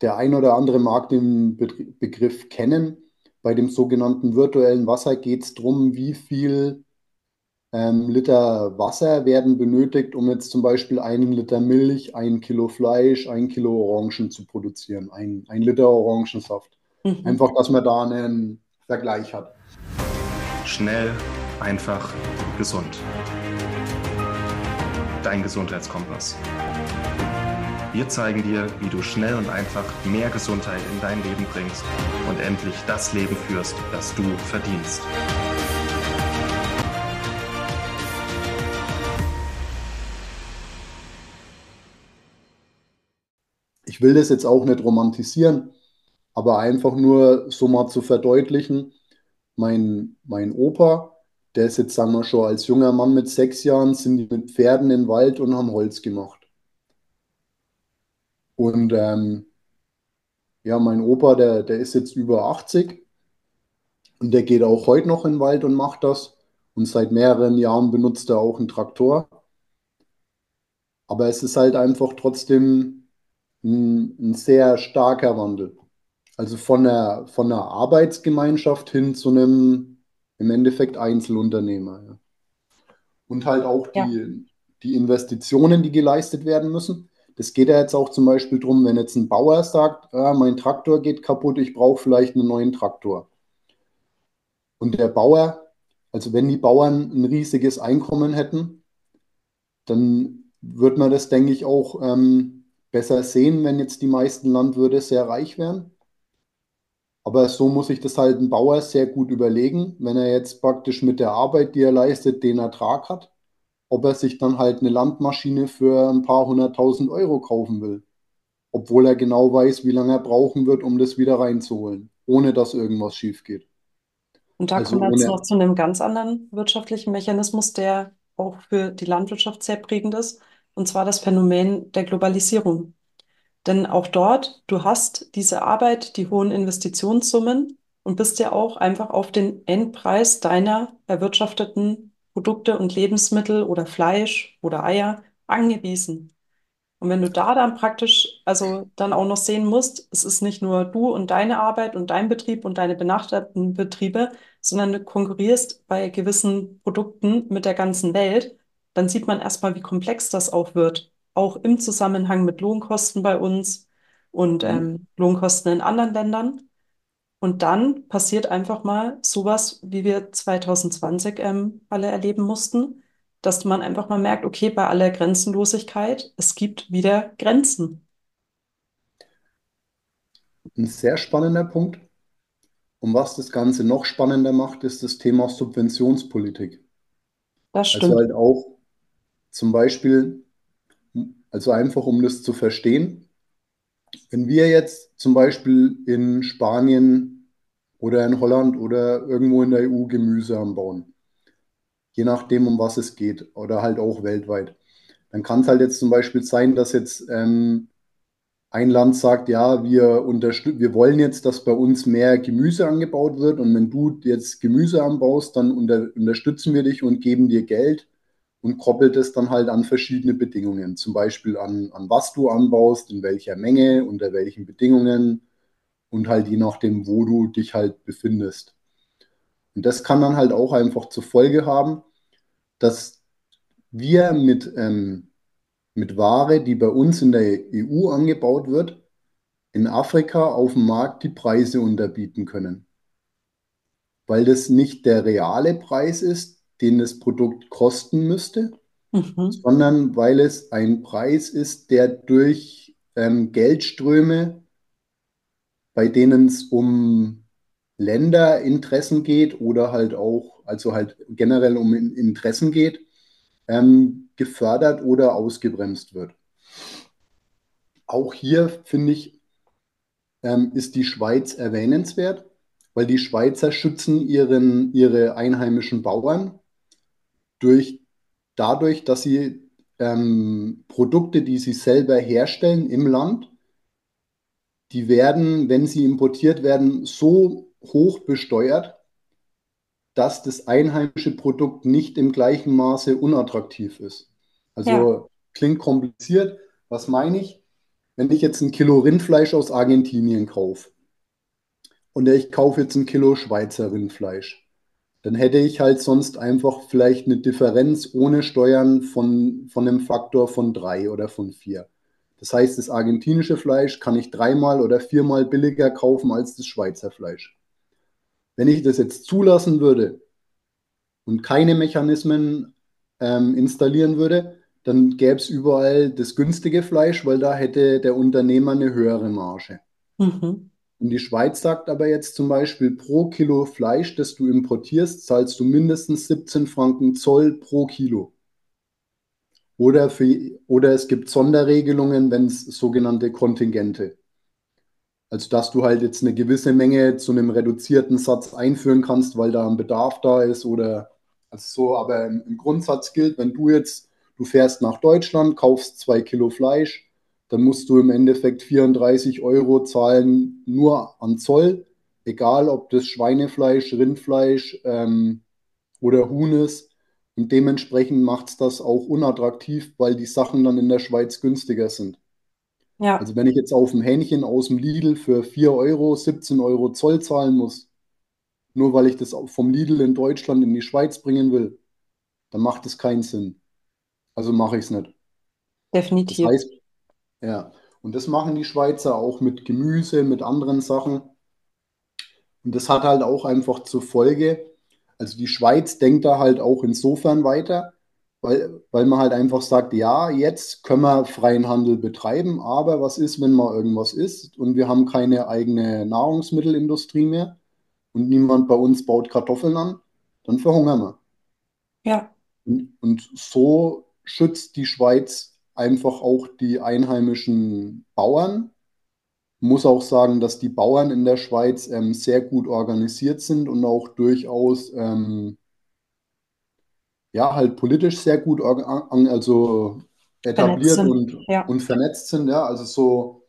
der ein oder andere mag den Begriff kennen. Bei dem sogenannten virtuellen Wasser geht es darum, wie viel ähm, Liter Wasser werden benötigt, um jetzt zum Beispiel einen Liter Milch, ein Kilo Fleisch, ein Kilo Orangen zu produzieren, ein, ein Liter Orangensaft. Mhm. Einfach, dass man da einen Vergleich hat. Schnell, einfach, gesund. Dein Gesundheitskompass. Wir zeigen dir, wie du schnell und einfach mehr Gesundheit in dein Leben bringst und endlich das Leben führst, das du verdienst. Ich will das jetzt auch nicht romantisieren, aber einfach nur so mal zu verdeutlichen. Mein, mein Opa, der ist jetzt, sagen wir schon, als junger Mann mit sechs Jahren, sind die mit Pferden den Wald und haben Holz gemacht. Und ähm, ja, mein Opa, der, der ist jetzt über 80 und der geht auch heute noch in den Wald und macht das. Und seit mehreren Jahren benutzt er auch einen Traktor. Aber es ist halt einfach trotzdem ein, ein sehr starker Wandel. Also von der, von der Arbeitsgemeinschaft hin zu einem im Endeffekt Einzelunternehmer. Ja. Und halt auch die, ja. die Investitionen, die geleistet werden müssen. Es geht ja jetzt auch zum Beispiel darum, wenn jetzt ein Bauer sagt, ah, mein Traktor geht kaputt, ich brauche vielleicht einen neuen Traktor. Und der Bauer, also wenn die Bauern ein riesiges Einkommen hätten, dann würde man das, denke ich, auch ähm, besser sehen, wenn jetzt die meisten Landwirte sehr reich wären. Aber so muss sich das halt ein Bauer sehr gut überlegen, wenn er jetzt praktisch mit der Arbeit, die er leistet, den Ertrag hat ob er sich dann halt eine Landmaschine für ein paar hunderttausend Euro kaufen will. Obwohl er genau weiß, wie lange er brauchen wird, um das wieder reinzuholen, ohne dass irgendwas schief geht. Und da also kommen wir jetzt noch zu einem ganz anderen wirtschaftlichen Mechanismus, der auch für die Landwirtschaft sehr prägend ist, und zwar das Phänomen der Globalisierung. Denn auch dort, du hast diese Arbeit, die hohen Investitionssummen und bist ja auch einfach auf den Endpreis deiner erwirtschafteten Produkte und Lebensmittel oder Fleisch oder Eier angewiesen. Und wenn du da dann praktisch, also dann auch noch sehen musst, es ist nicht nur du und deine Arbeit und dein Betrieb und deine benachteiligten Betriebe, sondern du konkurrierst bei gewissen Produkten mit der ganzen Welt, dann sieht man erstmal, wie komplex das auch wird. Auch im Zusammenhang mit Lohnkosten bei uns und mhm. ähm, Lohnkosten in anderen Ländern. Und dann passiert einfach mal sowas, wie wir 2020 ähm, alle erleben mussten, dass man einfach mal merkt, okay, bei aller Grenzenlosigkeit, es gibt wieder Grenzen. Ein sehr spannender Punkt. Und was das Ganze noch spannender macht, ist das Thema Subventionspolitik. Das also stimmt. Also halt auch zum Beispiel, also einfach um das zu verstehen, wenn wir jetzt zum Beispiel in Spanien oder in Holland oder irgendwo in der EU Gemüse anbauen, je nachdem, um was es geht, oder halt auch weltweit, dann kann es halt jetzt zum Beispiel sein, dass jetzt ähm, ein Land sagt, ja, wir, wir wollen jetzt, dass bei uns mehr Gemüse angebaut wird. Und wenn du jetzt Gemüse anbaust, dann unter unterstützen wir dich und geben dir Geld und koppelt es dann halt an verschiedene Bedingungen, zum Beispiel an, an was du anbaust, in welcher Menge, unter welchen Bedingungen und halt je nachdem, wo du dich halt befindest. Und das kann dann halt auch einfach zur Folge haben, dass wir mit, ähm, mit Ware, die bei uns in der EU angebaut wird, in Afrika auf dem Markt die Preise unterbieten können. Weil das nicht der reale Preis ist, den das Produkt kosten müsste, mhm. sondern weil es ein Preis ist, der durch ähm, Geldströme, bei denen es um Länderinteressen geht oder halt auch, also halt generell um Interessen geht, ähm, gefördert oder ausgebremst wird. Auch hier finde ich, ähm, ist die Schweiz erwähnenswert, weil die Schweizer schützen ihren, ihre einheimischen Bauern durch, dadurch, dass sie ähm, Produkte, die sie selber herstellen im Land, die werden, wenn sie importiert werden, so hoch besteuert, dass das einheimische Produkt nicht im gleichen Maße unattraktiv ist. Also ja. klingt kompliziert. Was meine ich? wenn ich jetzt ein Kilo Rindfleisch aus Argentinien kaufe und ich kaufe jetzt ein Kilo Schweizer Rindfleisch, dann hätte ich halt sonst einfach vielleicht eine Differenz ohne Steuern von, von einem Faktor von drei oder von vier. Das heißt, das argentinische Fleisch kann ich dreimal oder viermal billiger kaufen als das Schweizer Fleisch. Wenn ich das jetzt zulassen würde und keine Mechanismen ähm, installieren würde, dann gäbe es überall das günstige Fleisch, weil da hätte der Unternehmer eine höhere Marge. Mhm. Und die Schweiz sagt aber jetzt zum Beispiel, pro Kilo Fleisch, das du importierst, zahlst du mindestens 17 Franken Zoll pro Kilo. Oder, für, oder es gibt Sonderregelungen, wenn es sogenannte Kontingente. Also dass du halt jetzt eine gewisse Menge zu einem reduzierten Satz einführen kannst, weil da ein Bedarf da ist oder also so. Aber im, im Grundsatz gilt, wenn du jetzt, du fährst nach Deutschland, kaufst zwei Kilo Fleisch, dann musst du im Endeffekt 34 Euro zahlen nur an Zoll, egal ob das Schweinefleisch, Rindfleisch ähm, oder Huhn ist. Und dementsprechend macht es das auch unattraktiv, weil die Sachen dann in der Schweiz günstiger sind. Ja. Also wenn ich jetzt auf ein Hähnchen aus dem Lidl für 4 Euro 17 Euro Zoll zahlen muss, nur weil ich das vom Lidl in Deutschland in die Schweiz bringen will, dann macht es keinen Sinn. Also mache ich es nicht. Definitiv. Das heißt, ja, und das machen die Schweizer auch mit Gemüse, mit anderen Sachen. Und das hat halt auch einfach zur Folge, also die Schweiz denkt da halt auch insofern weiter, weil, weil man halt einfach sagt, ja, jetzt können wir freien Handel betreiben, aber was ist, wenn mal irgendwas ist und wir haben keine eigene Nahrungsmittelindustrie mehr und niemand bei uns baut Kartoffeln an, dann verhungern wir. Ja. Und, und so schützt die Schweiz einfach auch die einheimischen Bauern. Muss auch sagen, dass die Bauern in der Schweiz ähm, sehr gut organisiert sind und auch durchaus ähm, ja halt politisch sehr gut also etabliert und, ja. und vernetzt sind. Ja, also so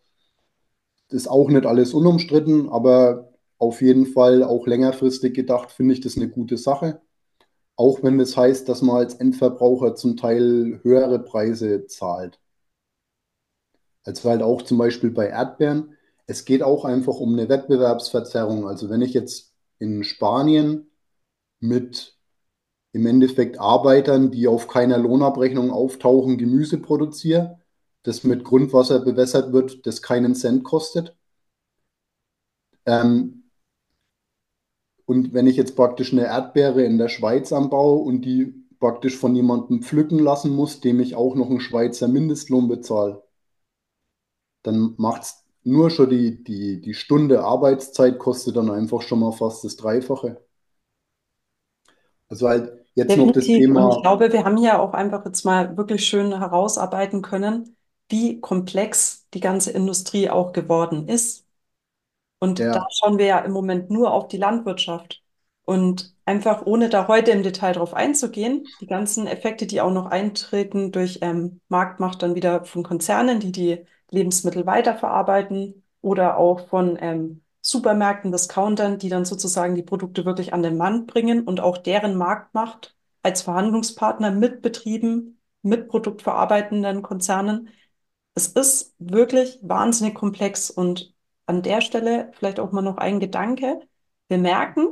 ist auch nicht alles unumstritten, aber auf jeden Fall auch längerfristig gedacht finde ich das eine gute Sache. Auch wenn das heißt, dass man als Endverbraucher zum Teil höhere Preise zahlt. Also halt auch zum Beispiel bei Erdbeeren. Es geht auch einfach um eine Wettbewerbsverzerrung. Also wenn ich jetzt in Spanien mit im Endeffekt Arbeitern, die auf keiner Lohnabrechnung auftauchen, Gemüse produziere, das mit Grundwasser bewässert wird, das keinen Cent kostet, ähm, und wenn ich jetzt praktisch eine Erdbeere in der Schweiz anbaue und die praktisch von jemandem pflücken lassen muss, dem ich auch noch einen Schweizer Mindestlohn bezahle, dann macht es nur schon die, die, die Stunde Arbeitszeit kostet dann einfach schon mal fast das Dreifache. Also halt jetzt Definitiv. noch das Thema. Und ich glaube, wir haben hier auch einfach jetzt mal wirklich schön herausarbeiten können, wie komplex die ganze Industrie auch geworden ist. Und ja. da schauen wir ja im Moment nur auf die Landwirtschaft. Und einfach ohne da heute im Detail drauf einzugehen, die ganzen Effekte, die auch noch eintreten durch ähm, Marktmacht dann wieder von Konzernen, die die Lebensmittel weiterverarbeiten oder auch von ähm, Supermärkten, Discountern, die dann sozusagen die Produkte wirklich an den Mann bringen und auch deren Marktmacht als Verhandlungspartner mit Betrieben, mit produktverarbeitenden Konzernen. Es ist wirklich wahnsinnig komplex und an der Stelle vielleicht auch mal noch ein Gedanke. Wir merken,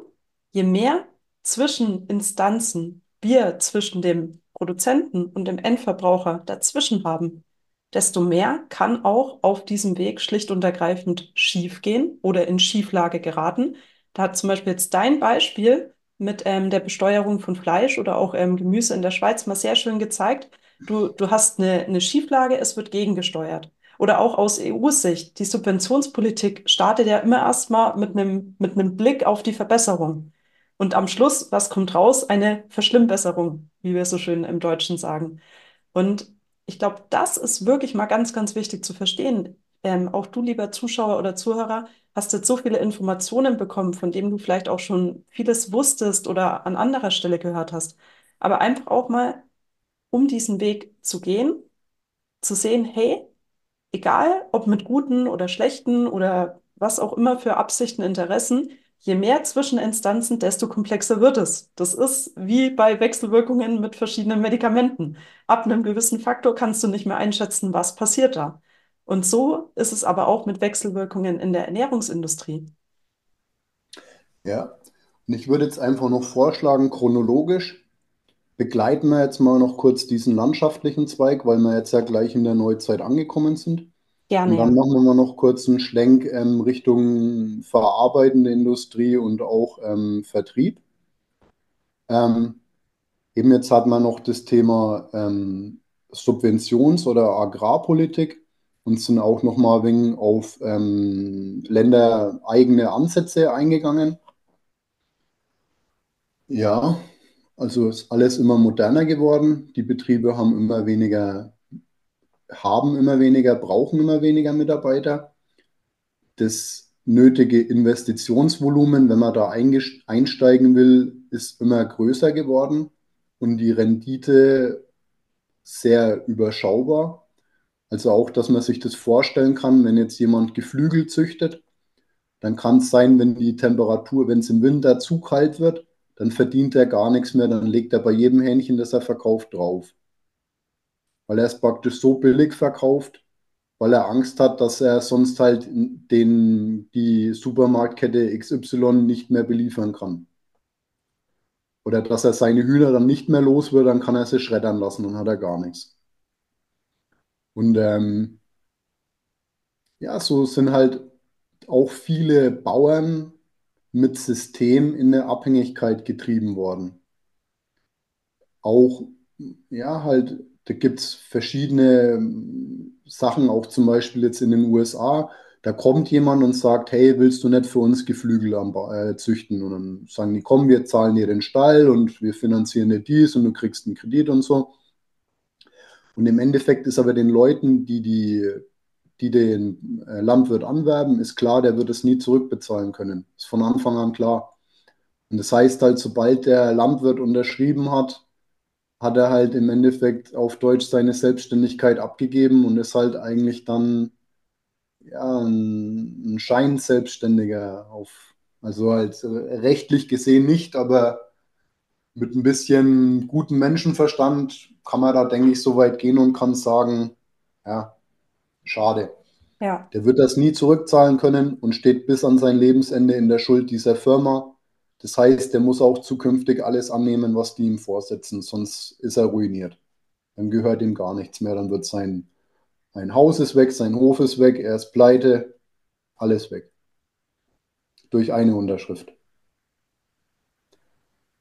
je mehr Zwischeninstanzen wir zwischen dem Produzenten und dem Endverbraucher dazwischen haben, desto mehr kann auch auf diesem Weg schlicht und ergreifend schiefgehen oder in Schieflage geraten. Da hat zum Beispiel jetzt dein Beispiel mit ähm, der Besteuerung von Fleisch oder auch ähm, Gemüse in der Schweiz mal sehr schön gezeigt. Du, du hast eine, eine Schieflage, es wird gegengesteuert. Oder auch aus EU-Sicht. Die Subventionspolitik startet ja immer erstmal mit einem, mit einem Blick auf die Verbesserung. Und am Schluss, was kommt raus? Eine Verschlimmbesserung, wie wir so schön im Deutschen sagen. Und ich glaube, das ist wirklich mal ganz, ganz wichtig zu verstehen. Ähm, auch du, lieber Zuschauer oder Zuhörer, hast jetzt so viele Informationen bekommen, von denen du vielleicht auch schon vieles wusstest oder an anderer Stelle gehört hast. Aber einfach auch mal, um diesen Weg zu gehen, zu sehen, hey, egal ob mit guten oder schlechten oder was auch immer für Absichten, Interessen, je mehr Zwischeninstanzen, desto komplexer wird es. Das ist wie bei Wechselwirkungen mit verschiedenen Medikamenten. Ab einem gewissen Faktor kannst du nicht mehr einschätzen, was passiert da. Und so ist es aber auch mit Wechselwirkungen in der Ernährungsindustrie. Ja, und ich würde jetzt einfach noch vorschlagen, chronologisch begleiten wir jetzt mal noch kurz diesen landschaftlichen Zweig, weil wir jetzt ja gleich in der Neuzeit angekommen sind. Gerne. Und dann machen wir mal noch kurz einen Schlenk ähm, Richtung verarbeitende Industrie und auch ähm, Vertrieb. Ähm, eben jetzt hat man noch das Thema ähm, Subventions- oder Agrarpolitik und sind auch noch mal wegen auf ähm, ländereigene Ansätze eingegangen. Ja, also ist alles immer moderner geworden. Die Betriebe haben immer weniger, haben immer weniger, brauchen immer weniger Mitarbeiter. Das nötige Investitionsvolumen, wenn man da einsteigen will, ist immer größer geworden und die Rendite sehr überschaubar. Also auch, dass man sich das vorstellen kann, wenn jetzt jemand Geflügel züchtet, dann kann es sein, wenn die Temperatur, wenn es im Winter zu kalt wird, dann verdient er gar nichts mehr, dann legt er bei jedem Hähnchen, das er verkauft, drauf. Weil er es praktisch so billig verkauft, weil er Angst hat, dass er sonst halt den, die Supermarktkette XY nicht mehr beliefern kann. Oder dass er seine Hühner dann nicht mehr los wird, dann kann er sie schreddern lassen und hat er gar nichts. Und ähm, ja, so sind halt auch viele Bauern mit System in eine Abhängigkeit getrieben worden. Auch, ja, halt, da gibt es verschiedene Sachen, auch zum Beispiel jetzt in den USA. Da kommt jemand und sagt, hey, willst du nicht für uns Geflügel am, äh, züchten? Und dann sagen die, komm, wir zahlen dir den Stall und wir finanzieren dir dies und du kriegst einen Kredit und so. Und im Endeffekt ist aber den Leuten, die, die, die den äh, Landwirt anwerben, ist klar, der wird es nie zurückbezahlen können. Ist von Anfang an klar. Und das heißt halt, sobald der Landwirt unterschrieben hat, hat er halt im Endeffekt auf Deutsch seine Selbstständigkeit abgegeben und ist halt eigentlich dann ja, ein, ein Scheinselbstständiger auf, also halt rechtlich gesehen nicht, aber mit ein bisschen gutem Menschenverstand kann man da, denke ich, so weit gehen und kann sagen, ja, schade. Ja. Der wird das nie zurückzahlen können und steht bis an sein Lebensende in der Schuld dieser Firma. Das heißt, der muss auch zukünftig alles annehmen, was die ihm vorsetzen, sonst ist er ruiniert. Dann gehört ihm gar nichts mehr, dann wird sein ein Haus ist weg, sein Hof ist weg, er ist pleite, alles weg. Durch eine Unterschrift.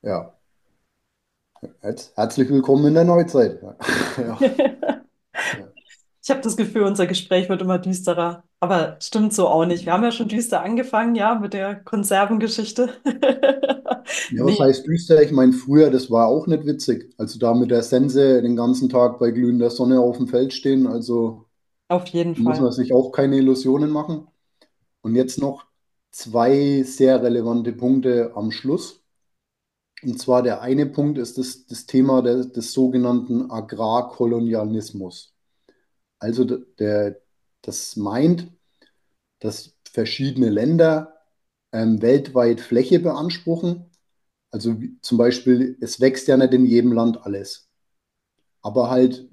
Ja. Herzlich willkommen in der Neuzeit. ja. Ich habe das Gefühl, unser Gespräch wird immer düsterer. Aber stimmt so auch nicht. Wir haben ja schon düster angefangen, ja, mit der Konservengeschichte. ja, was nee. heißt düster? Ich meine, früher, das war auch nicht witzig. Also da mit der Sense den ganzen Tag bei glühender Sonne auf dem Feld stehen, also auf jeden Fall. muss man sich auch keine Illusionen machen. Und jetzt noch zwei sehr relevante Punkte am Schluss. Und zwar der eine Punkt ist das, das Thema der, des sogenannten Agrarkolonialismus. Also der, das meint, dass verschiedene Länder ähm, weltweit Fläche beanspruchen. Also wie, zum Beispiel, es wächst ja nicht in jedem Land alles. Aber halt,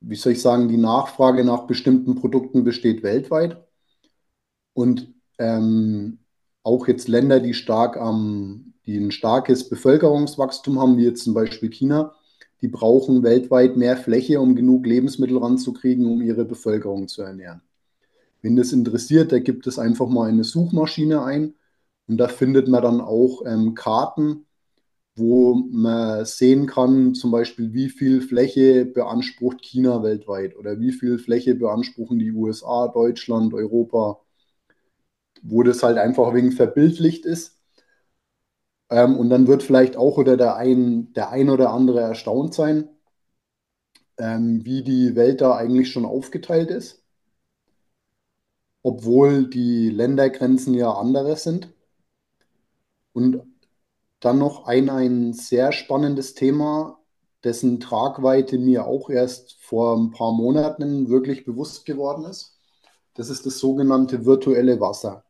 wie soll ich sagen, die Nachfrage nach bestimmten Produkten besteht weltweit. Und ähm, auch jetzt Länder, die stark am, die ein starkes Bevölkerungswachstum haben, wie jetzt zum Beispiel China, die brauchen weltweit mehr Fläche, um genug Lebensmittel ranzukriegen, um ihre Bevölkerung zu ernähren. Wenn das interessiert, da gibt es einfach mal eine Suchmaschine ein und da findet man dann auch ähm, Karten, wo man sehen kann, zum Beispiel, wie viel Fläche beansprucht China weltweit oder wie viel Fläche beanspruchen die USA, Deutschland, Europa, wo das halt einfach wegen verbildlicht ist. Ähm, und dann wird vielleicht auch oder der ein, der ein oder andere erstaunt sein, ähm, wie die Welt da eigentlich schon aufgeteilt ist, obwohl die Ländergrenzen ja andere sind. Und dann noch ein, ein sehr spannendes Thema, dessen Tragweite mir auch erst vor ein paar Monaten wirklich bewusst geworden ist. Das ist das sogenannte virtuelle Wasser.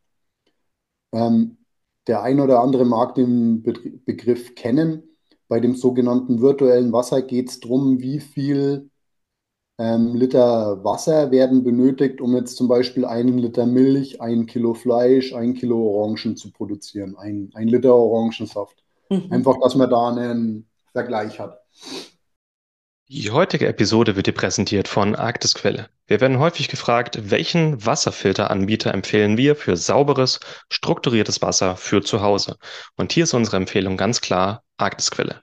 Ähm, der ein oder andere mag den Begriff kennen. Bei dem sogenannten virtuellen Wasser geht es darum, wie viel ähm, Liter Wasser werden benötigt, um jetzt zum Beispiel einen Liter Milch, ein Kilo Fleisch, ein Kilo Orangen zu produzieren, ein, ein Liter Orangensaft. Mhm. Einfach, dass man da einen Vergleich hat. Die heutige Episode wird dir präsentiert von Arktisquelle. Wir werden häufig gefragt, welchen Wasserfilteranbieter empfehlen wir für sauberes, strukturiertes Wasser für zu Hause. Und hier ist unsere Empfehlung ganz klar Arktisquelle.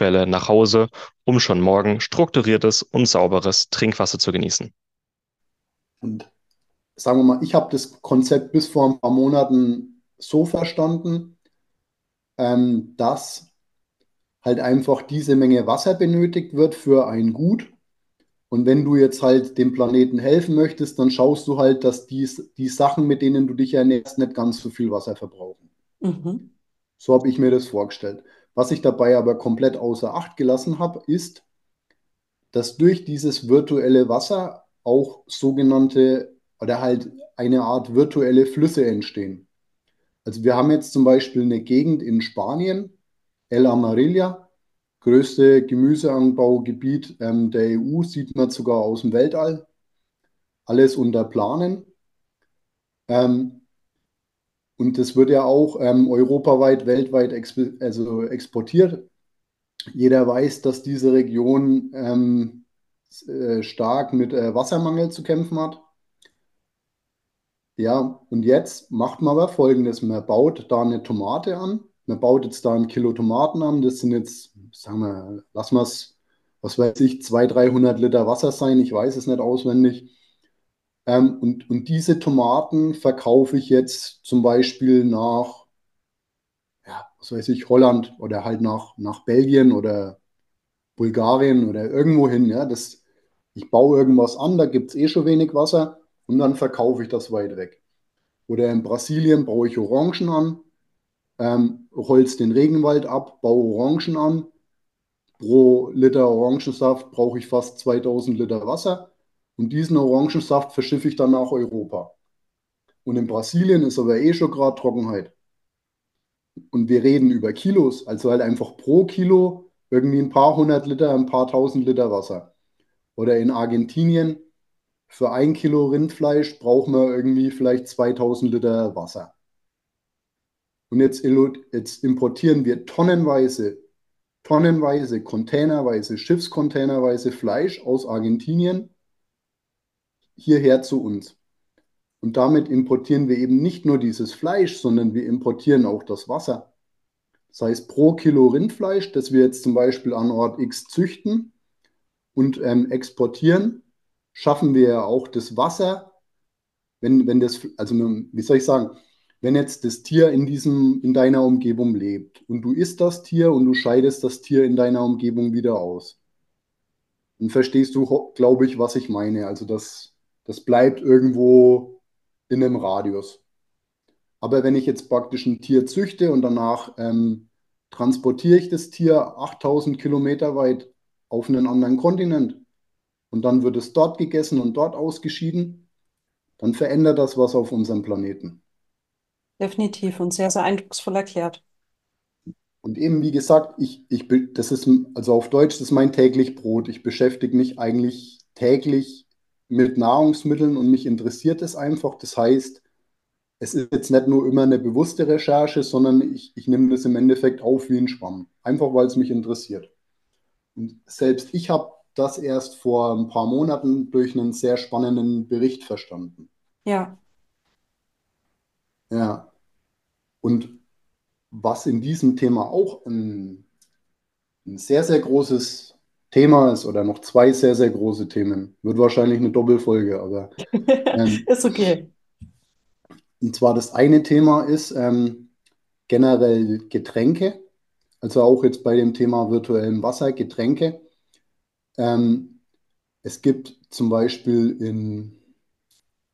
Quelle nach Hause, um schon morgen strukturiertes und sauberes Trinkwasser zu genießen. Und sagen wir mal, ich habe das Konzept bis vor ein paar Monaten so verstanden, ähm, dass halt einfach diese Menge Wasser benötigt wird für ein Gut. Und wenn du jetzt halt dem Planeten helfen möchtest, dann schaust du halt, dass die, die Sachen, mit denen du dich ernährst, nicht ganz so viel Wasser verbrauchen. Mhm. So habe ich mir das vorgestellt. Was ich dabei aber komplett außer Acht gelassen habe, ist, dass durch dieses virtuelle Wasser auch sogenannte oder halt eine Art virtuelle Flüsse entstehen. Also wir haben jetzt zum Beispiel eine Gegend in Spanien, El Amarilla, größte Gemüseanbaugebiet ähm, der EU, sieht man sogar aus dem Weltall. Alles unter Planen. Ähm, und das wird ja auch ähm, europaweit, weltweit exp also exportiert. Jeder weiß, dass diese Region ähm, äh, stark mit äh, Wassermangel zu kämpfen hat. Ja, und jetzt macht man aber Folgendes. Man baut da eine Tomate an. Man baut jetzt da ein Kilo Tomaten an. Das sind jetzt, sagen wir, lassen wir es, was weiß ich, 200, 300 Liter Wasser sein. Ich weiß es nicht auswendig. Ähm, und, und diese Tomaten verkaufe ich jetzt zum Beispiel nach, ja, was weiß ich, Holland oder halt nach, nach Belgien oder Bulgarien oder irgendwo hin. Ja, das, ich baue irgendwas an, da gibt es eh schon wenig Wasser und dann verkaufe ich das weit weg. Oder in Brasilien baue ich Orangen an, ähm, holz den Regenwald ab, baue Orangen an. Pro Liter Orangensaft brauche ich fast 2000 Liter Wasser. Und diesen Orangensaft verschiffe ich dann nach Europa. Und in Brasilien ist aber eh schon gerade Trockenheit. Und wir reden über Kilos, also halt einfach pro Kilo irgendwie ein paar hundert Liter, ein paar tausend Liter Wasser. Oder in Argentinien für ein Kilo Rindfleisch brauchen wir irgendwie vielleicht 2000 Liter Wasser. Und jetzt, jetzt importieren wir tonnenweise, tonnenweise, containerweise, Schiffscontainerweise Fleisch aus Argentinien hierher zu uns. Und damit importieren wir eben nicht nur dieses Fleisch, sondern wir importieren auch das Wasser. Das heißt, pro Kilo Rindfleisch, das wir jetzt zum Beispiel an Ort X züchten und ähm, exportieren, schaffen wir ja auch das Wasser, wenn, wenn das, also wie soll ich sagen, wenn jetzt das Tier in diesem, in deiner Umgebung lebt und du isst das Tier und du scheidest das Tier in deiner Umgebung wieder aus, dann verstehst du, glaube ich, was ich meine. Also das das bleibt irgendwo in einem Radius. Aber wenn ich jetzt praktisch ein Tier züchte und danach ähm, transportiere ich das Tier 8000 Kilometer weit auf einen anderen Kontinent und dann wird es dort gegessen und dort ausgeschieden, dann verändert das was auf unserem Planeten. Definitiv und sehr, sehr eindrucksvoll erklärt. Und eben, wie gesagt, ich, ich, das ist, also auf Deutsch, das ist mein täglich Brot. Ich beschäftige mich eigentlich täglich mit Nahrungsmitteln und mich interessiert es einfach. Das heißt, es ist jetzt nicht nur immer eine bewusste Recherche, sondern ich, ich nehme das im Endeffekt auf wie ein Schwamm. Einfach weil es mich interessiert. Und selbst ich habe das erst vor ein paar Monaten durch einen sehr spannenden Bericht verstanden. Ja. Ja. Und was in diesem Thema auch ein, ein sehr, sehr großes Thema ist oder noch zwei sehr, sehr große Themen. Wird wahrscheinlich eine Doppelfolge, aber. Ähm, ist okay. Und zwar das eine Thema ist ähm, generell Getränke, also auch jetzt bei dem Thema virtuellem Wasser, Getränke. Ähm, Es gibt zum Beispiel in,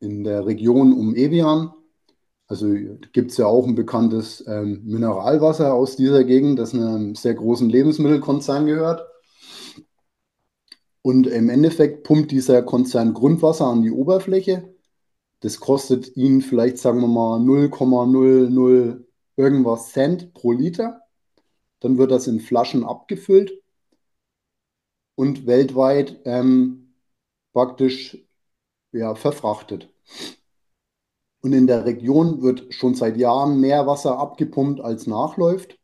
in der Region um Evian, also gibt es ja auch ein bekanntes ähm, Mineralwasser aus dieser Gegend, das einem sehr großen Lebensmittelkonzern gehört. Und im Endeffekt pumpt dieser Konzern Grundwasser an die Oberfläche. Das kostet ihn vielleicht, sagen wir mal, 0,00 irgendwas Cent pro Liter. Dann wird das in Flaschen abgefüllt und weltweit ähm, praktisch ja, verfrachtet. Und in der Region wird schon seit Jahren mehr Wasser abgepumpt, als nachläuft.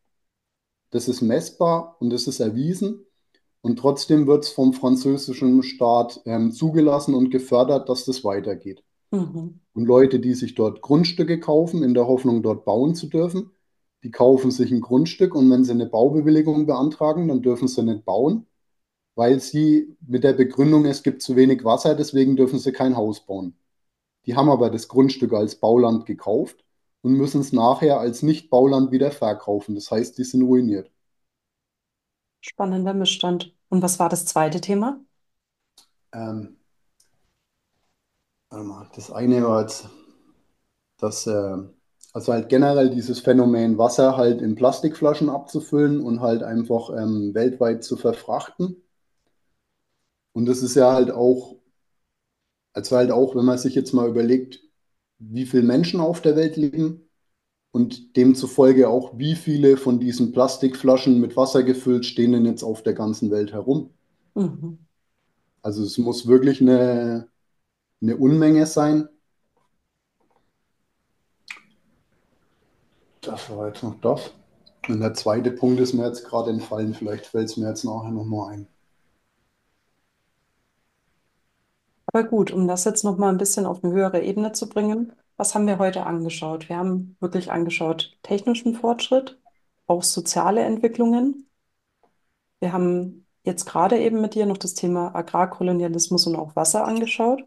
Das ist messbar und das ist erwiesen. Und trotzdem wird es vom französischen Staat ähm, zugelassen und gefördert, dass das weitergeht. Mhm. Und Leute, die sich dort Grundstücke kaufen, in der Hoffnung, dort bauen zu dürfen, die kaufen sich ein Grundstück und wenn sie eine Baubewilligung beantragen, dann dürfen sie nicht bauen, weil sie mit der Begründung, es gibt zu wenig Wasser, deswegen dürfen sie kein Haus bauen. Die haben aber das Grundstück als Bauland gekauft und müssen es nachher als Nicht-Bauland wieder verkaufen. Das heißt, die sind ruiniert. Spannender Missstand. Und was war das zweite Thema? Ähm, warte mal, das eine war jetzt, dass äh, also halt generell dieses Phänomen Wasser halt in Plastikflaschen abzufüllen und halt einfach ähm, weltweit zu verfrachten. Und das ist ja halt auch, also halt auch, wenn man sich jetzt mal überlegt, wie viele Menschen auf der Welt leben und demzufolge auch, wie viele von diesen Plastikflaschen mit Wasser gefüllt stehen denn jetzt auf der ganzen Welt herum. Mhm. Also es muss wirklich eine, eine Unmenge sein. Das war jetzt noch das. Und der zweite Punkt ist mir jetzt gerade entfallen. Vielleicht fällt es mir jetzt nachher nochmal ein. Aber gut, um das jetzt nochmal ein bisschen auf eine höhere Ebene zu bringen, was haben wir heute angeschaut? Wir haben wirklich angeschaut technischen Fortschritt, auch soziale Entwicklungen. Wir haben jetzt gerade eben mit dir noch das Thema Agrarkolonialismus und auch Wasser angeschaut.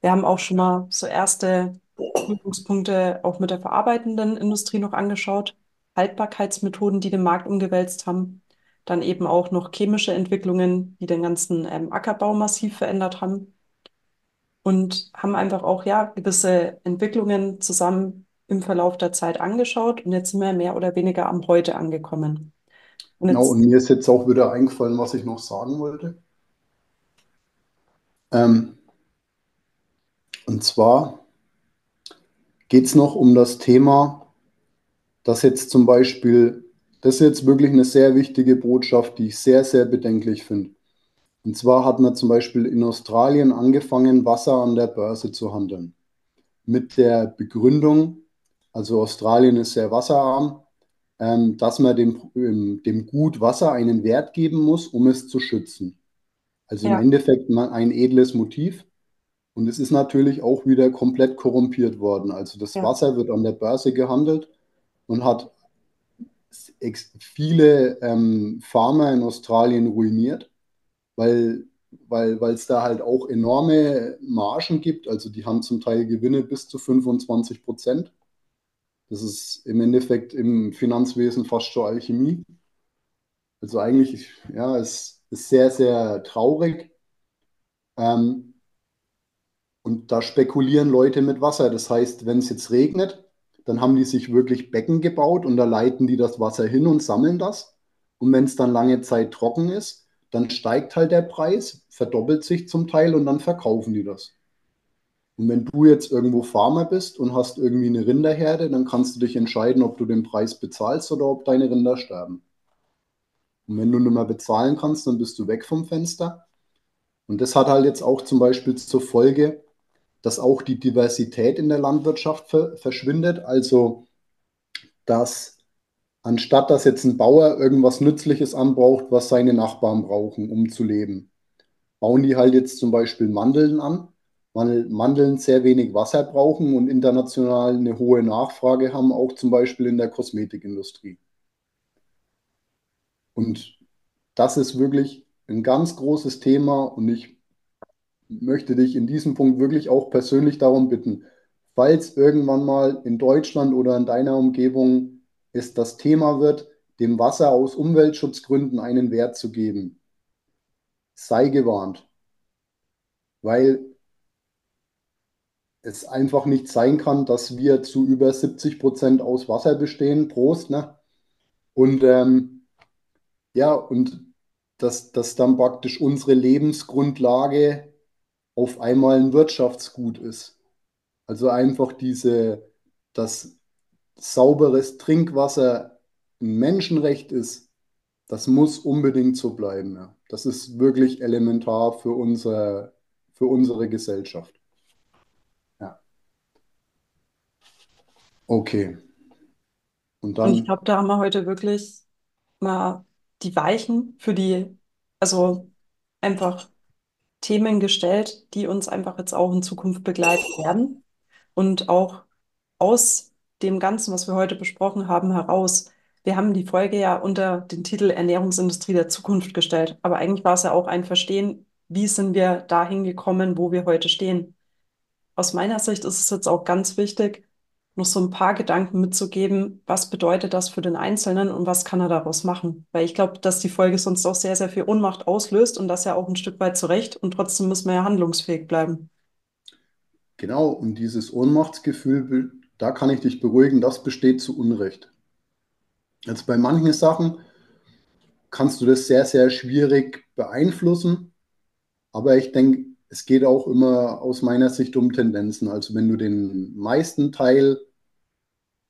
Wir haben auch schon mal so erste Prüfungspunkte auch mit der verarbeitenden Industrie noch angeschaut, Haltbarkeitsmethoden, die den Markt umgewälzt haben, dann eben auch noch chemische Entwicklungen, die den ganzen ähm, Ackerbau massiv verändert haben und haben einfach auch ja gewisse Entwicklungen zusammen im Verlauf der Zeit angeschaut und jetzt sind wir mehr oder weniger am Heute angekommen. Und genau, und mir ist jetzt auch wieder eingefallen, was ich noch sagen wollte. Ähm, und zwar geht es noch um das Thema, dass jetzt zum Beispiel, das ist jetzt wirklich eine sehr wichtige Botschaft, die ich sehr, sehr bedenklich finde. Und zwar hat man zum Beispiel in Australien angefangen, Wasser an der Börse zu handeln. Mit der Begründung, also Australien ist sehr wasserarm, ähm, dass man dem, ähm, dem Gut Wasser einen Wert geben muss, um es zu schützen. Also ja. im Endeffekt ein edles Motiv. Und es ist natürlich auch wieder komplett korrumpiert worden. Also das ja. Wasser wird an der Börse gehandelt und hat viele ähm, Farmer in Australien ruiniert weil weil es da halt auch enorme Margen gibt. Also die haben zum Teil Gewinne bis zu 25 Prozent. Das ist im Endeffekt im Finanzwesen fast schon Alchemie. Also eigentlich, ja, es ist sehr, sehr traurig. Ähm, und da spekulieren Leute mit Wasser. Das heißt, wenn es jetzt regnet, dann haben die sich wirklich Becken gebaut und da leiten die das Wasser hin und sammeln das. Und wenn es dann lange Zeit trocken ist, dann steigt halt der Preis, verdoppelt sich zum Teil und dann verkaufen die das. Und wenn du jetzt irgendwo Farmer bist und hast irgendwie eine Rinderherde, dann kannst du dich entscheiden, ob du den Preis bezahlst oder ob deine Rinder sterben. Und wenn du nicht mehr bezahlen kannst, dann bist du weg vom Fenster. Und das hat halt jetzt auch zum Beispiel zur Folge, dass auch die Diversität in der Landwirtschaft verschwindet. Also, dass anstatt dass jetzt ein Bauer irgendwas Nützliches anbraucht, was seine Nachbarn brauchen, um zu leben, bauen die halt jetzt zum Beispiel Mandeln an, weil Mandeln sehr wenig Wasser brauchen und international eine hohe Nachfrage haben, auch zum Beispiel in der Kosmetikindustrie. Und das ist wirklich ein ganz großes Thema und ich möchte dich in diesem Punkt wirklich auch persönlich darum bitten, falls irgendwann mal in Deutschland oder in deiner Umgebung es das Thema wird, dem Wasser aus Umweltschutzgründen einen Wert zu geben. Sei gewarnt. weil es einfach nicht sein kann, dass wir zu über 70 Prozent aus Wasser bestehen. Prost, ne? Und ähm, ja, und dass, dass dann praktisch unsere Lebensgrundlage auf einmal ein Wirtschaftsgut ist. Also einfach diese, dass sauberes Trinkwasser ein Menschenrecht ist, das muss unbedingt so bleiben. Ja. Das ist wirklich elementar für, unser, für unsere Gesellschaft. Ja. Okay. Und dann. Und ich glaube, da haben wir heute wirklich mal die Weichen für die, also einfach Themen gestellt, die uns einfach jetzt auch in Zukunft begleiten werden. Und auch aus dem Ganzen, was wir heute besprochen haben, heraus. Wir haben die Folge ja unter den Titel Ernährungsindustrie der Zukunft gestellt. Aber eigentlich war es ja auch ein Verstehen, wie sind wir dahin gekommen, wo wir heute stehen. Aus meiner Sicht ist es jetzt auch ganz wichtig, noch so ein paar Gedanken mitzugeben, was bedeutet das für den Einzelnen und was kann er daraus machen? Weil ich glaube, dass die Folge sonst auch sehr, sehr viel Ohnmacht auslöst und das ja auch ein Stück weit zurecht und trotzdem müssen wir ja handlungsfähig bleiben. Genau, und dieses Ohnmachtsgefühl, da kann ich dich beruhigen, das besteht zu Unrecht. Also bei manchen Sachen kannst du das sehr, sehr schwierig beeinflussen, aber ich denke, es geht auch immer aus meiner Sicht um Tendenzen. Also wenn du den meisten Teil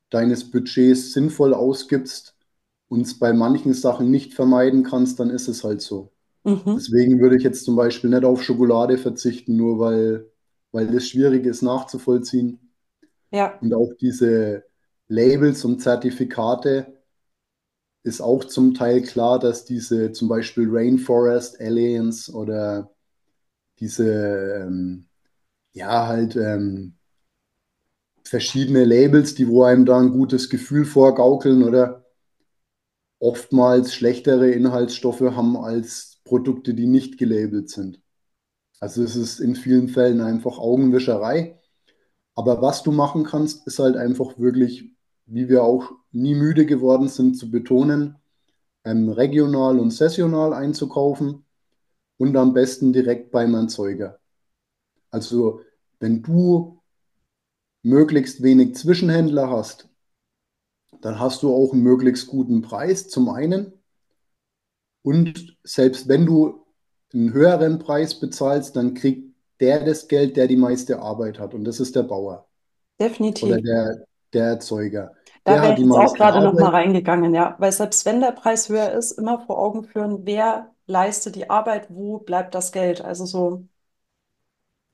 deines Budgets sinnvoll ausgibst und es bei manchen Sachen nicht vermeiden kannst, dann ist es halt so. Mhm. Deswegen würde ich jetzt zum Beispiel nicht auf Schokolade verzichten, nur weil, weil es schwierig ist nachzuvollziehen. Ja. Und auch diese Labels und Zertifikate ist auch zum Teil klar, dass diese zum Beispiel Rainforest Alliance oder diese, ähm, ja, halt ähm, verschiedene Labels, die wo einem da ein gutes Gefühl vorgaukeln oder oftmals schlechtere Inhaltsstoffe haben als Produkte, die nicht gelabelt sind. Also es ist in vielen Fällen einfach Augenwischerei. Aber was du machen kannst, ist halt einfach wirklich, wie wir auch nie müde geworden sind zu betonen, ähm, regional und saisonal einzukaufen und am besten direkt beim Erzeuger. Also wenn du möglichst wenig Zwischenhändler hast, dann hast du auch einen möglichst guten Preis zum einen. Und selbst wenn du einen höheren Preis bezahlst, dann kriegt der das Geld, der die meiste Arbeit hat. Und das ist der Bauer. Definitiv. Oder der, der Erzeuger. Da wäre ich jetzt auch gerade noch mal reingegangen, ja. Weil selbst wenn der Preis höher ist, immer vor Augen führen, wer leistet die Arbeit, wo bleibt das Geld? Also so.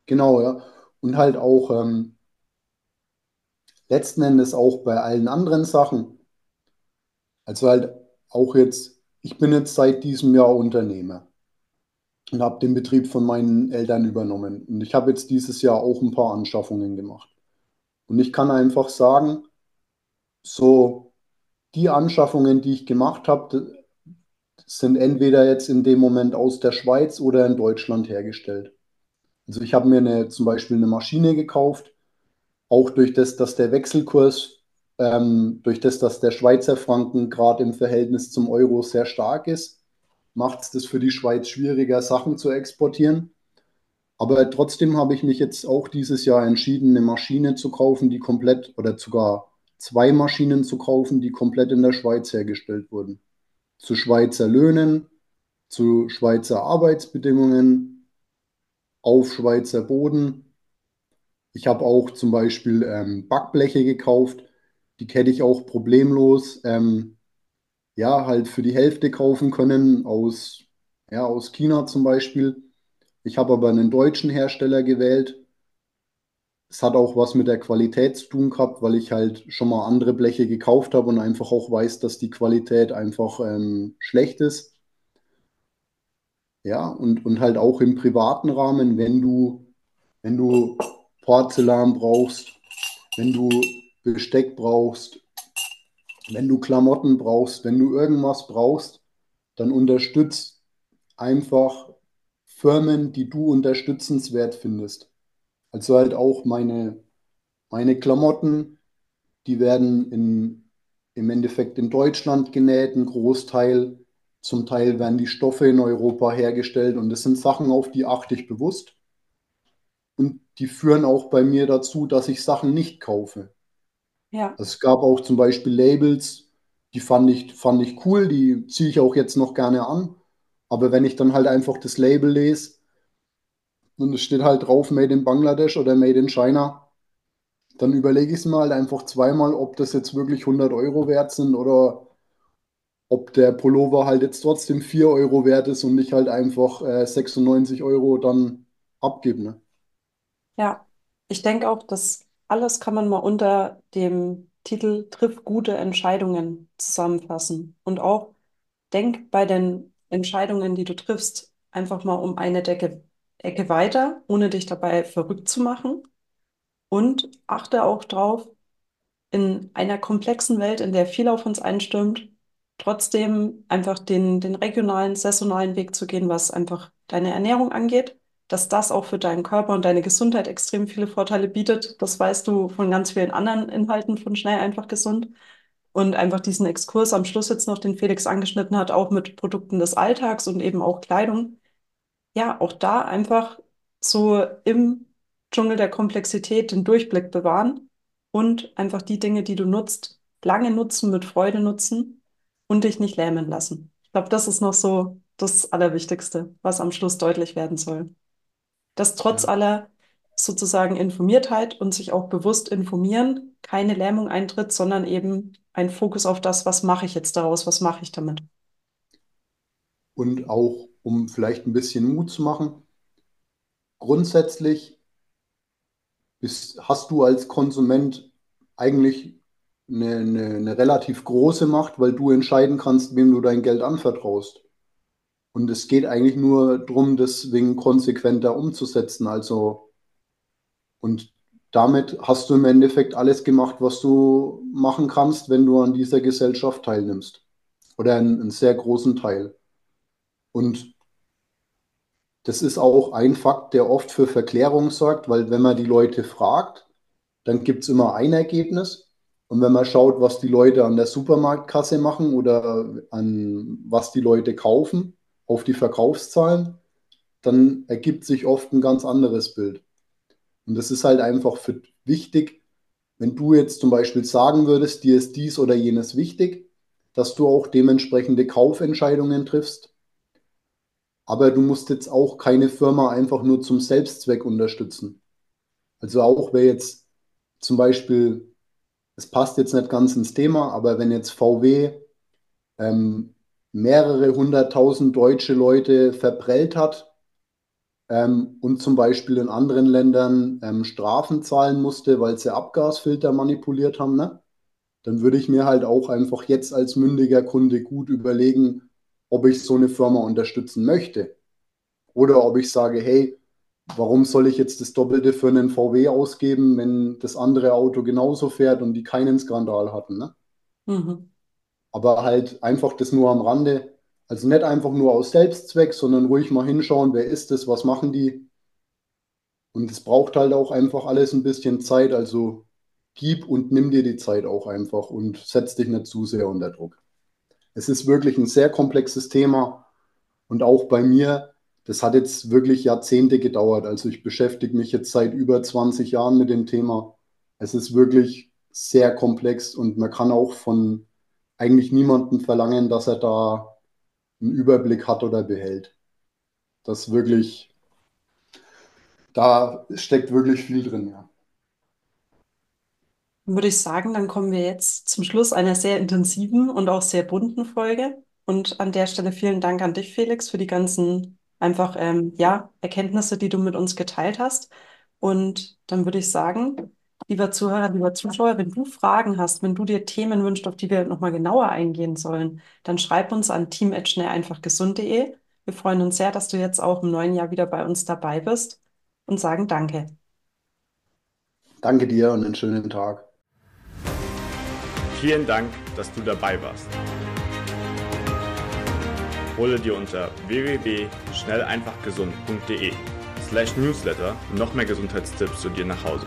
Genau, ja. Und halt auch ähm, letzten Endes auch bei allen anderen Sachen. Also halt auch jetzt, ich bin jetzt seit diesem Jahr Unternehmer und habe den Betrieb von meinen Eltern übernommen. Und ich habe jetzt dieses Jahr auch ein paar Anschaffungen gemacht. Und ich kann einfach sagen, so die Anschaffungen, die ich gemacht habe, sind entweder jetzt in dem Moment aus der Schweiz oder in Deutschland hergestellt. Also ich habe mir eine, zum Beispiel eine Maschine gekauft, auch durch das, dass der Wechselkurs, ähm, durch das, dass der Schweizer Franken gerade im Verhältnis zum Euro sehr stark ist, macht es das für die Schweiz schwieriger, Sachen zu exportieren. Aber trotzdem habe ich mich jetzt auch dieses Jahr entschieden, eine Maschine zu kaufen, die komplett oder sogar zwei Maschinen zu kaufen, die komplett in der Schweiz hergestellt wurden zu Schweizer Löhnen, zu Schweizer Arbeitsbedingungen, auf Schweizer Boden. Ich habe auch zum Beispiel ähm, Backbleche gekauft, die hätte ich auch problemlos ähm, ja, halt für die Hälfte kaufen können aus, ja, aus China zum Beispiel. Ich habe aber einen deutschen Hersteller gewählt, es hat auch was mit der Qualität zu tun gehabt, weil ich halt schon mal andere Bleche gekauft habe und einfach auch weiß, dass die Qualität einfach ähm, schlecht ist. Ja, und, und halt auch im privaten Rahmen, wenn du, wenn du Porzellan brauchst, wenn du Besteck brauchst, wenn du Klamotten brauchst, wenn du irgendwas brauchst, dann unterstützt einfach Firmen, die du unterstützenswert findest. Also halt auch meine, meine Klamotten, die werden in, im Endeffekt in Deutschland genäht, ein Großteil. Zum Teil werden die Stoffe in Europa hergestellt und das sind Sachen, auf die achte ich bewusst. und die führen auch bei mir dazu, dass ich Sachen nicht kaufe. Ja. Es gab auch zum Beispiel Labels, die fand ich, fand ich cool, die ziehe ich auch jetzt noch gerne an. Aber wenn ich dann halt einfach das Label lese und es steht halt drauf Made in Bangladesch oder Made in China, dann überlege ich es mir halt einfach zweimal, ob das jetzt wirklich 100 Euro wert sind oder ob der Pullover halt jetzt trotzdem 4 Euro wert ist und ich halt einfach äh, 96 Euro dann abgebe. Ne? Ja, ich denke auch, das alles kann man mal unter dem Titel Triff gute Entscheidungen zusammenfassen. Und auch denk bei den Entscheidungen, die du triffst, einfach mal um eine Decke, Ecke weiter, ohne dich dabei verrückt zu machen. Und achte auch drauf, in einer komplexen Welt, in der viel auf uns einstürmt, trotzdem einfach den, den regionalen, saisonalen Weg zu gehen, was einfach deine Ernährung angeht, dass das auch für deinen Körper und deine Gesundheit extrem viele Vorteile bietet. Das weißt du von ganz vielen anderen Inhalten von Schnell einfach gesund. Und einfach diesen Exkurs am Schluss jetzt noch, den Felix angeschnitten hat, auch mit Produkten des Alltags und eben auch Kleidung. Ja, auch da einfach so im Dschungel der Komplexität den Durchblick bewahren und einfach die Dinge, die du nutzt, lange nutzen, mit Freude nutzen und dich nicht lähmen lassen. Ich glaube, das ist noch so das Allerwichtigste, was am Schluss deutlich werden soll. Dass trotz ja. aller sozusagen Informiertheit und sich auch bewusst informieren keine Lähmung eintritt, sondern eben ein Fokus auf das, was mache ich jetzt daraus, was mache ich damit. Und auch, um vielleicht ein bisschen Mut zu machen, grundsätzlich bist, hast du als Konsument eigentlich eine, eine, eine relativ große Macht, weil du entscheiden kannst, wem du dein Geld anvertraust. Und es geht eigentlich nur darum, deswegen konsequenter umzusetzen. Also, und damit hast du im Endeffekt alles gemacht, was du machen kannst, wenn du an dieser Gesellschaft teilnimmst. Oder einen, einen sehr großen Teil. Und das ist auch ein Fakt, der oft für Verklärung sorgt, weil wenn man die Leute fragt, dann gibt es immer ein Ergebnis. Und wenn man schaut, was die Leute an der Supermarktkasse machen oder an was die Leute kaufen, auf die Verkaufszahlen, dann ergibt sich oft ein ganz anderes Bild. Und das ist halt einfach für wichtig, wenn du jetzt zum Beispiel sagen würdest, dir ist dies oder jenes wichtig, dass du auch dementsprechende Kaufentscheidungen triffst aber du musst jetzt auch keine Firma einfach nur zum Selbstzweck unterstützen. Also auch wer jetzt zum Beispiel, es passt jetzt nicht ganz ins Thema, aber wenn jetzt VW ähm, mehrere hunderttausend deutsche Leute verprellt hat ähm, und zum Beispiel in anderen Ländern ähm, Strafen zahlen musste, weil sie Abgasfilter manipuliert haben, ne? dann würde ich mir halt auch einfach jetzt als mündiger Kunde gut überlegen, ob ich so eine Firma unterstützen möchte. Oder ob ich sage, hey, warum soll ich jetzt das Doppelte für einen VW ausgeben, wenn das andere Auto genauso fährt und die keinen Skandal hatten. Ne? Mhm. Aber halt einfach das nur am Rande. Also nicht einfach nur aus Selbstzweck, sondern ruhig mal hinschauen, wer ist das, was machen die. Und es braucht halt auch einfach alles ein bisschen Zeit. Also gib und nimm dir die Zeit auch einfach und setz dich nicht zu sehr unter Druck. Es ist wirklich ein sehr komplexes Thema und auch bei mir, das hat jetzt wirklich Jahrzehnte gedauert. Also ich beschäftige mich jetzt seit über 20 Jahren mit dem Thema. Es ist wirklich sehr komplex und man kann auch von eigentlich niemandem verlangen, dass er da einen Überblick hat oder behält. Das wirklich, da steckt wirklich viel drin, ja würde ich sagen, dann kommen wir jetzt zum Schluss einer sehr intensiven und auch sehr bunten Folge. Und an der Stelle vielen Dank an dich, Felix, für die ganzen einfach ähm, ja, Erkenntnisse, die du mit uns geteilt hast. Und dann würde ich sagen, lieber Zuhörer, lieber Zuschauer, wenn du Fragen hast, wenn du dir Themen wünschst, auf die wir nochmal genauer eingehen sollen, dann schreib uns an team.schnelleinfachgesund.de. Wir freuen uns sehr, dass du jetzt auch im neuen Jahr wieder bei uns dabei bist und sagen Danke. Danke dir und einen schönen Tag. Vielen Dank, dass du dabei warst. Hole dir unter www.schnelleinfachgesund.de slash newsletter noch mehr Gesundheitstipps zu dir nach Hause.